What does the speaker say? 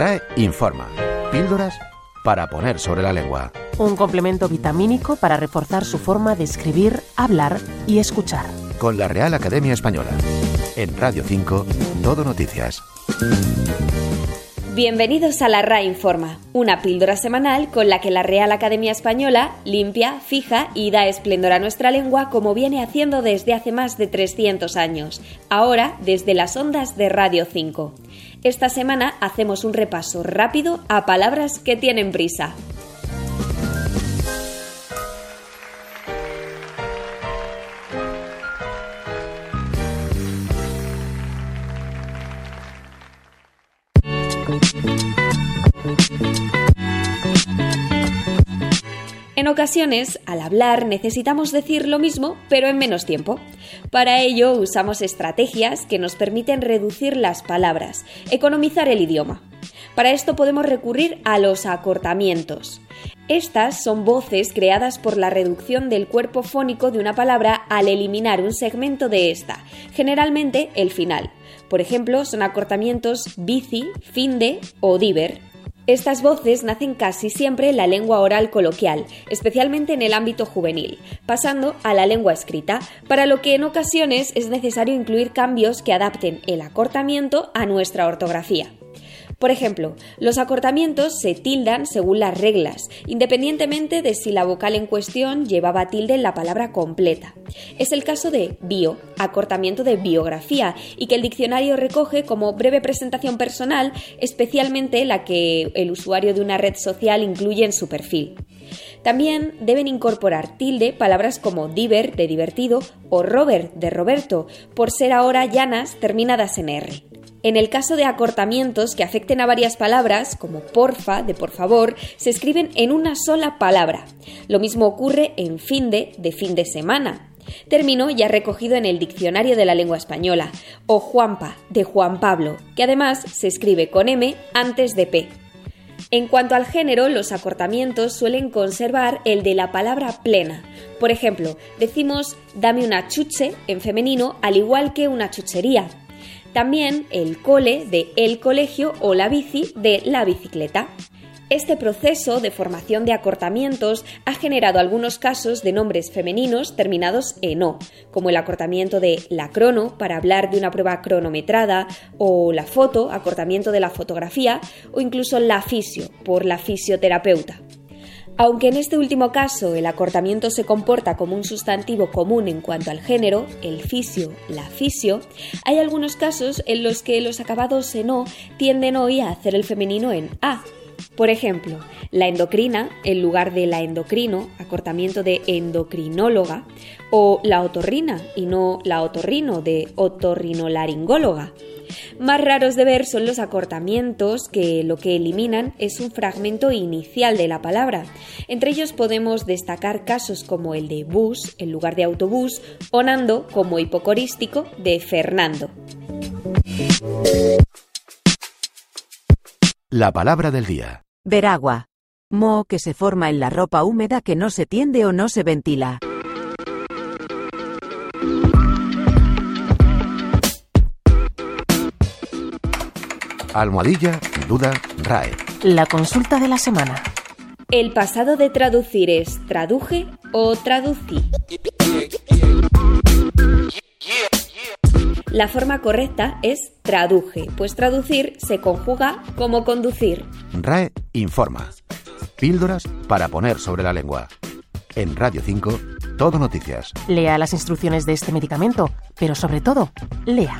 RAE informa. Píldoras para poner sobre la lengua. Un complemento vitamínico para reforzar su forma de escribir, hablar y escuchar. Con la Real Academia Española. En Radio 5, Todo Noticias. Bienvenidos a la RA Informa, una píldora semanal con la que la Real Academia Española limpia, fija y da esplendor a nuestra lengua como viene haciendo desde hace más de 300 años, ahora desde las ondas de Radio 5. Esta semana hacemos un repaso rápido a palabras que tienen prisa. En ocasiones, al hablar, necesitamos decir lo mismo, pero en menos tiempo. Para ello, usamos estrategias que nos permiten reducir las palabras, economizar el idioma. Para esto podemos recurrir a los acortamientos. Estas son voces creadas por la reducción del cuerpo fónico de una palabra al eliminar un segmento de esta, generalmente el final. Por ejemplo, son acortamientos bici, finde o diver. Estas voces nacen casi siempre en la lengua oral coloquial, especialmente en el ámbito juvenil, pasando a la lengua escrita, para lo que en ocasiones es necesario incluir cambios que adapten el acortamiento a nuestra ortografía. Por ejemplo, los acortamientos se tildan según las reglas, independientemente de si la vocal en cuestión llevaba tilde en la palabra completa. Es el caso de bio, acortamiento de biografía, y que el diccionario recoge como breve presentación personal, especialmente la que el usuario de una red social incluye en su perfil. También deben incorporar tilde palabras como diver de divertido o Robert de Roberto, por ser ahora llanas terminadas en R. En el caso de acortamientos que afecten a varias palabras, como porfa, de por favor, se escriben en una sola palabra. Lo mismo ocurre en finde, de fin de semana. Término ya recogido en el Diccionario de la Lengua Española, o Juanpa, de Juan Pablo, que además se escribe con M antes de P. En cuanto al género, los acortamientos suelen conservar el de la palabra plena. Por ejemplo, decimos dame una chuche en femenino al igual que una chuchería, también el cole de el colegio o la bici de la bicicleta. Este proceso de formación de acortamientos ha generado algunos casos de nombres femeninos terminados en O, como el acortamiento de la crono para hablar de una prueba cronometrada, o la foto, acortamiento de la fotografía, o incluso la fisio, por la fisioterapeuta. Aunque en este último caso el acortamiento se comporta como un sustantivo común en cuanto al género, el fisio, la fisio, hay algunos casos en los que los acabados en O tienden hoy a hacer el femenino en A. Por ejemplo, la endocrina en lugar de la endocrino, acortamiento de endocrinóloga, o la otorrina y no la otorrino de otorrinolaringóloga. Más raros de ver son los acortamientos que lo que eliminan es un fragmento inicial de la palabra. Entre ellos podemos destacar casos como el de bus en lugar de autobús o Nando como hipocorístico de Fernando. La palabra del día. Veragua. Moho que se forma en la ropa húmeda que no se tiende o no se ventila. Almohadilla, duda, RAE. La consulta de la semana. El pasado de traducir es traduje o traducí. La forma correcta es traduje, pues traducir se conjuga como conducir. RAE informa. Píldoras para poner sobre la lengua. En Radio 5, Todo Noticias. Lea las instrucciones de este medicamento, pero sobre todo, lea.